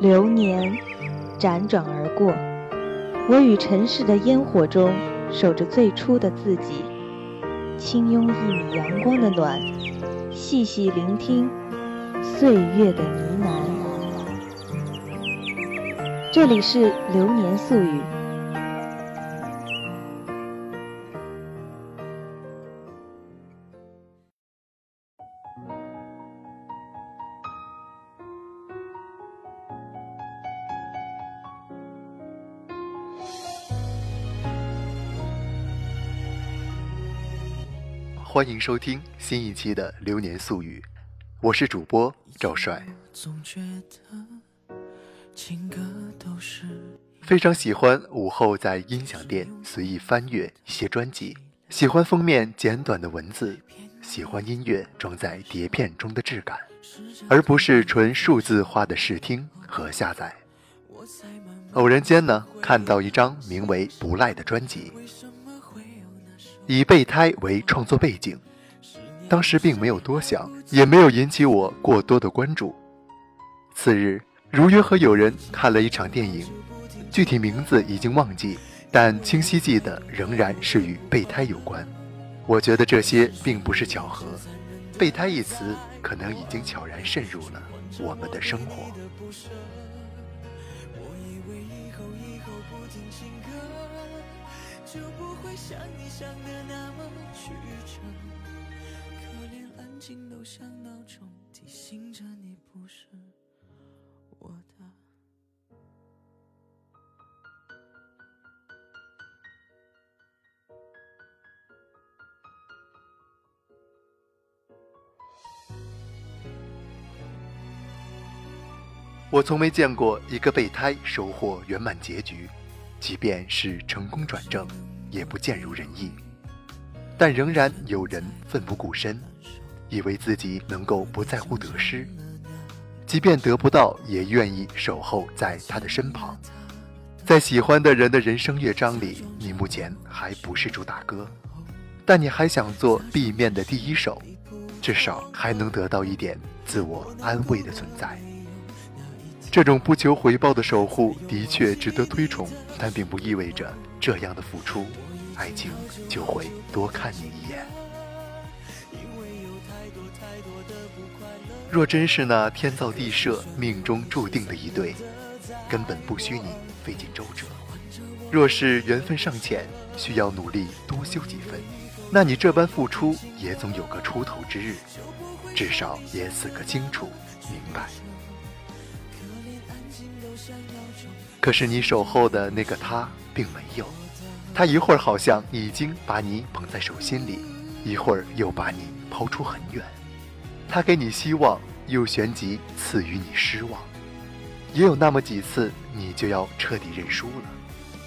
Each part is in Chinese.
流年辗转而过，我与尘世的烟火中守着最初的自己，轻拥一米阳光的暖，细细聆听岁月的呢喃。这里是流年宿语。欢迎收听新一期的《流年素语》，我是主播赵帅。总觉得情歌都是非常喜欢午后在音响店随意翻阅一些专辑，喜欢封面简短的文字，喜欢音乐装在碟片中的质感，而不是纯数字化的试听和下载。偶然间呢，看到一张名为《不赖》的专辑。以备胎为创作背景，当时并没有多想，也没有引起我过多的关注。次日，如约和友人看了一场电影，具体名字已经忘记，但清晰记得仍然是与备胎有关。我觉得这些并不是巧合，备胎一词可能已经悄然渗入了我们的生活。就不会像你想的那么曲折，可连安静都像闹钟提醒着你不是我的。我从没见过一个备胎收获圆满结局。即便是成功转正，也不尽如人意，但仍然有人奋不顾身，以为自己能够不在乎得失，即便得不到，也愿意守候在他的身旁。在喜欢的人的人生乐章里，你目前还不是主打歌，但你还想做 B 面的第一首，至少还能得到一点自我安慰的存在。这种不求回报的守护的确值得推崇，但并不意味着这样的付出，爱情就会多看你一眼。若真是那天造地设、命中注定的一对，根本不需你费尽周折。若是缘分尚浅，需要努力多修几分，那你这般付出也总有个出头之日，至少也死个清楚明白。可是你守候的那个他并没有，他一会儿好像已经把你捧在手心里，一会儿又把你抛出很远。他给你希望，又旋即赐予你失望。也有那么几次，你就要彻底认输了，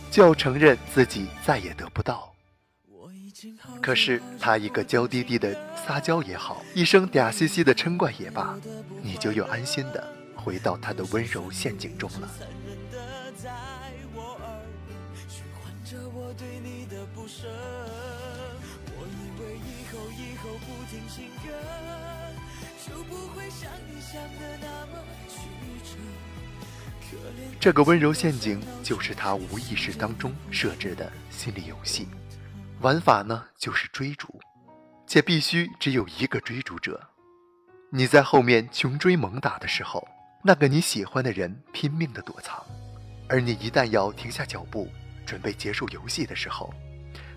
就要承认自己再也得不到。可是他一个娇滴滴的撒娇也好，一声嗲兮兮的嗔怪也罢，你就又安心的回到他的温柔陷阱中了。这个温柔陷阱就是他无意识当中设置的心理游戏，玩法呢就是追逐，且必须只有一个追逐者。你在后面穷追猛打的时候，那个你喜欢的人拼命的躲藏，而你一旦要停下脚步，准备结束游戏的时候，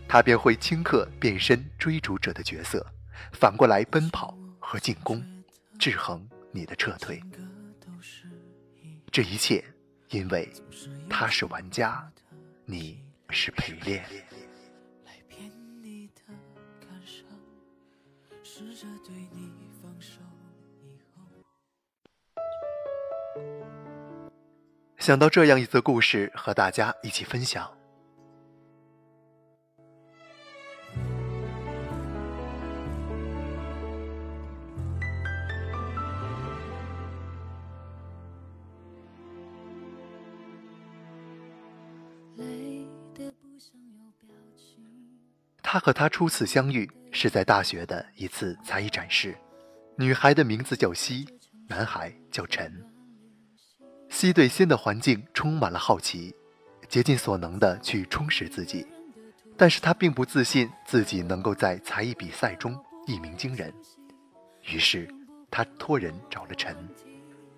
他便会顷刻变身追逐者的角色，反过来奔跑和进攻，制衡你的撤退。这一切，因为他是玩家，你是陪练。试着对你想到这样一则故事，和大家一起分享。他和她初次相遇是在大学的一次才艺展示，女孩的名字叫西，男孩叫陈。西对新的环境充满了好奇，竭尽所能地去充实自己，但是他并不自信自己能够在才艺比赛中一鸣惊人。于是，他托人找了陈。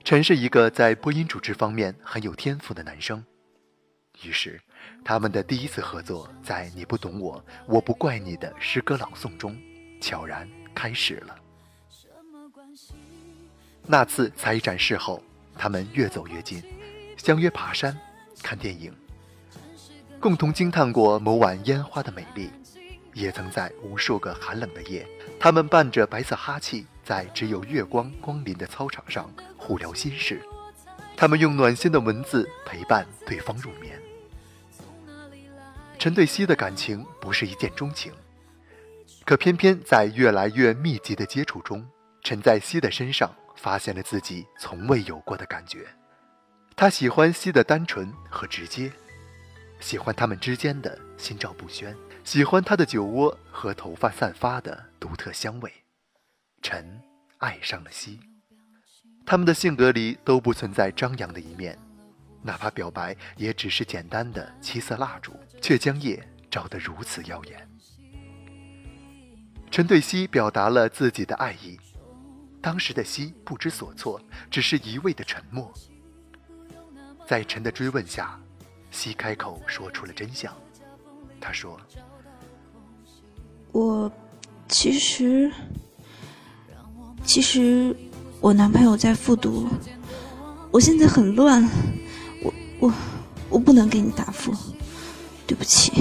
陈是一个在播音主持方面很有天赋的男生。于是，他们的第一次合作在《你不懂我，我不怪你》的诗歌朗诵中悄然开始了。那次才艺展示后，他们越走越近，相约爬山、看电影，共同惊叹过某晚烟花的美丽，也曾在无数个寒冷的夜，他们伴着白色哈气，在只有月光光临的操场上互聊心事。他们用暖心的文字陪伴对方入眠。陈对西的感情不是一见钟情，可偏偏在越来越密集的接触中，陈在西的身上发现了自己从未有过的感觉。他喜欢西的单纯和直接，喜欢他们之间的心照不宣，喜欢他的酒窝和头发散发的独特香味。陈爱上了西，他们的性格里都不存在张扬的一面。哪怕表白也只是简单的七色蜡烛，却将夜照得如此耀眼。陈对西表达了自己的爱意，当时的西不知所措，只是一味的沉默。在陈的追问下，西开口说出了真相。他说：“我其实，其实我男朋友在复读，我现在很乱。”我我不能给你答复，对不起。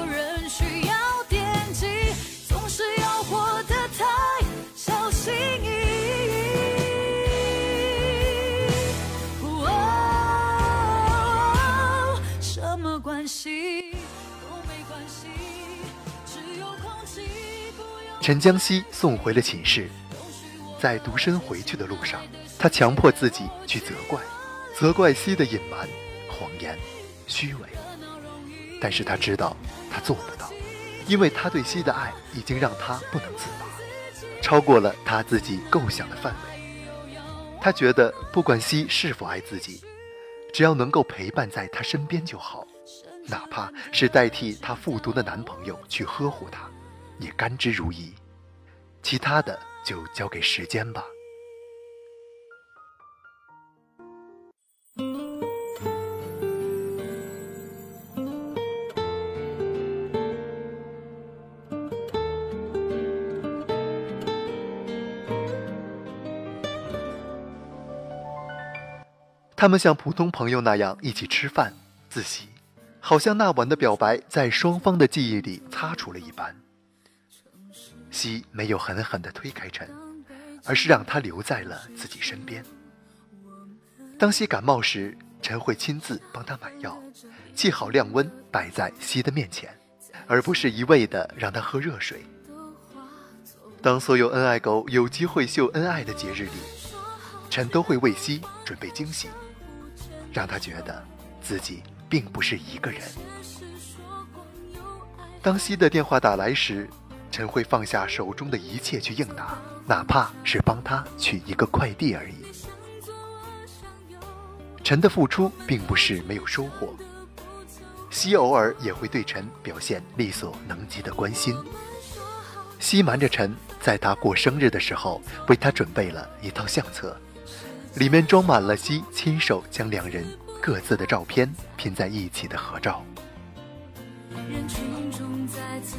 陈江西送回了寝室。在独身回去的路上，他强迫自己去责怪，责怪西的隐瞒、谎言、虚伪。但是他知道他做不到，因为他对西的爱已经让他不能自拔，超过了他自己构想的范围。他觉得不管西是否爱自己，只要能够陪伴在他身边就好，哪怕是代替他复读的男朋友去呵护他，也甘之如饴。其他的。就交给时间吧。他们像普通朋友那样一起吃饭、自习，好像那晚的表白在双方的记忆里擦除了一般。西没有狠狠地推开陈，而是让他留在了自己身边。当西感冒时，陈会亲自帮他买药，沏好晾温摆在西的面前，而不是一味地让他喝热水。当所有恩爱狗有机会秀恩爱的节日里，陈都会为西准备惊喜，让他觉得自己并不是一个人。当西的电话打来时，陈会放下手中的一切去应答，哪怕是帮他取一个快递而已。陈的付出并不是没有收获，西偶尔也会对陈表现力所能及的关心。西瞒着陈，在他过生日的时候，为他准备了一套相册，里面装满了西亲手将两人各自的照片拼在一起的合照。人群中再次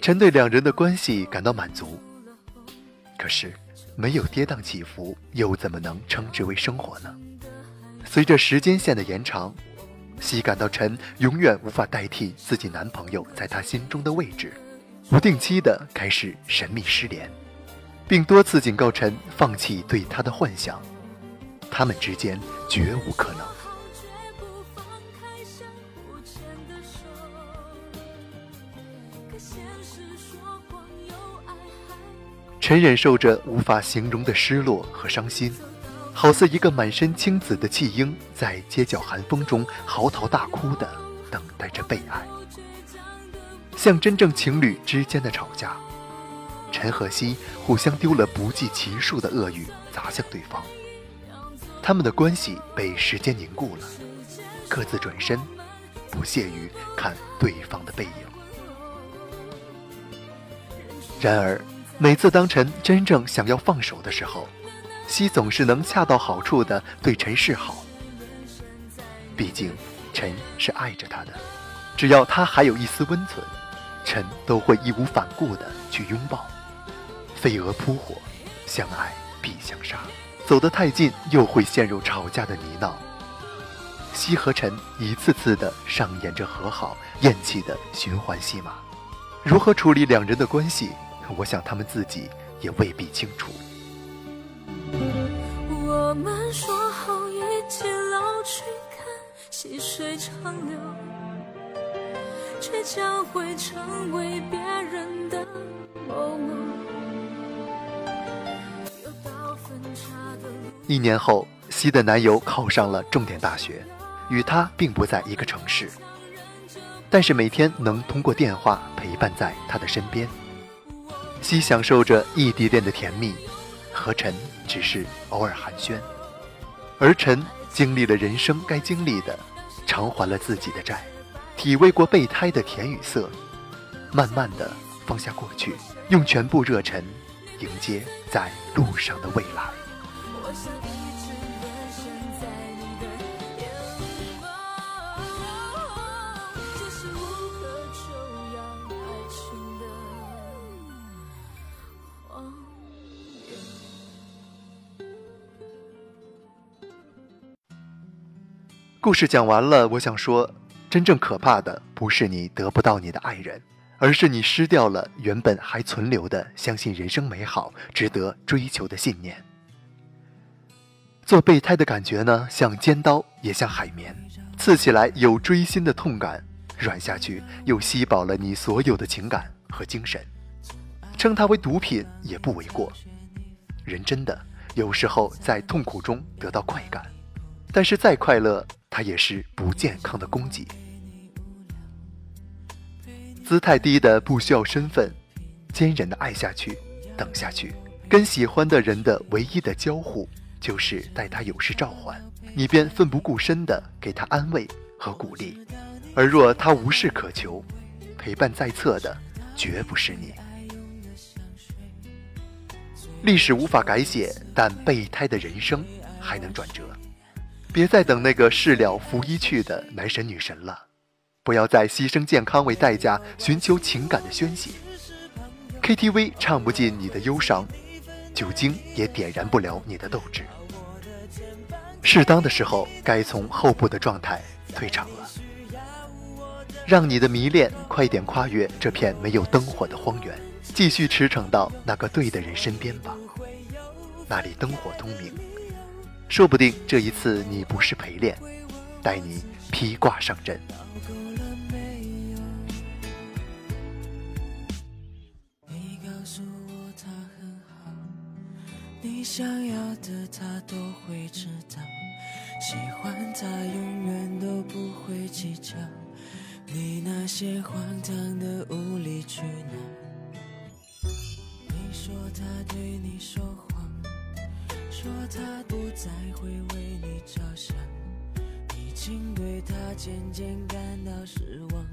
陈对两人的关系感到满足。可是，没有跌宕起伏，又怎么能称之为生活呢？随着时间线的延长，西感到陈永远无法代替自己男朋友在她心中的位置，不定期的开始神秘失联，并多次警告陈放弃对他的幻想，他们之间绝无可能。陈忍受着无法形容的失落和伤心，好似一个满身青紫的弃婴，在街角寒风中嚎啕大哭的等待着被爱，像真正情侣之间的吵架。陈和西互相丢了不计其数的恶语，砸向对方。他们的关系被时间凝固了，各自转身，不屑于看对方的背影。然而。每次当陈真正想要放手的时候，西总是能恰到好处的对陈示好。毕竟，陈是爱着他的，只要他还有一丝温存，陈都会义无反顾的去拥抱。飞蛾扑火，相爱必相杀，走得太近又会陷入吵架的泥淖。西和陈一次次的上演着和好、厌弃的循环戏码，如何处理两人的关系？我想他们自己也未必清楚。我们说好一起老去，看细水长流，却将会成为别人的某某。一年后，西的男友考上了重点大学，与她并不在一个城市，但是每天能通过电话陪伴在她的身边。西享受着异地恋的甜蜜，和陈只是偶尔寒暄，而陈经历了人生该经历的，偿还了自己的债，体味过备胎的甜与涩，慢慢的放下过去，用全部热忱迎接在路上的未来。我想故事讲完了，我想说，真正可怕的不是你得不到你的爱人，而是你失掉了原本还存留的相信人生美好、值得追求的信念。做备胎的感觉呢，像尖刀，也像海绵，刺起来有锥心的痛感，软下去又吸饱了你所有的情感和精神。称它为毒品也不为过。人真的有时候在痛苦中得到快感，但是再快乐。它也是不健康的供给，姿态低的不需要身份，坚忍的爱下去，等下去，跟喜欢的人的唯一的交互，就是待他有事召唤，你便奋不顾身的给他安慰和鼓励，而若他无事可求，陪伴在侧的绝不是你。历史无法改写，但备胎的人生还能转折。别再等那个事了拂衣去的男神女神了，不要再牺牲健康为代价寻求情感的宣泄。KTV 唱不尽你的忧伤，酒精也点燃不了你的斗志。适当的时候，该从后部的状态退场了，让你的迷恋快点跨越这片没有灯火的荒原，继续驰骋到那个对的人身边吧，那里灯火通明。说不定这一次你不是陪练，带你披挂上阵。你告诉我他很好，你想要的他都会知道，喜欢他永远都不会计较，你那些荒唐的无理取闹。你说他对你说谎。说他不再会为你着想，已经对他渐渐感到失望，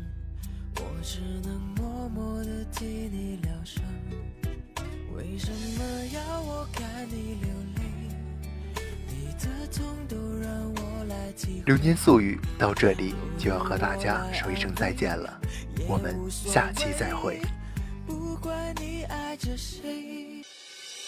我只能默默的替你疗伤。为什么要我看你流泪？你的痛都让我来体会。流年素语到这里就要和大家说一声再见了，我们下期再会。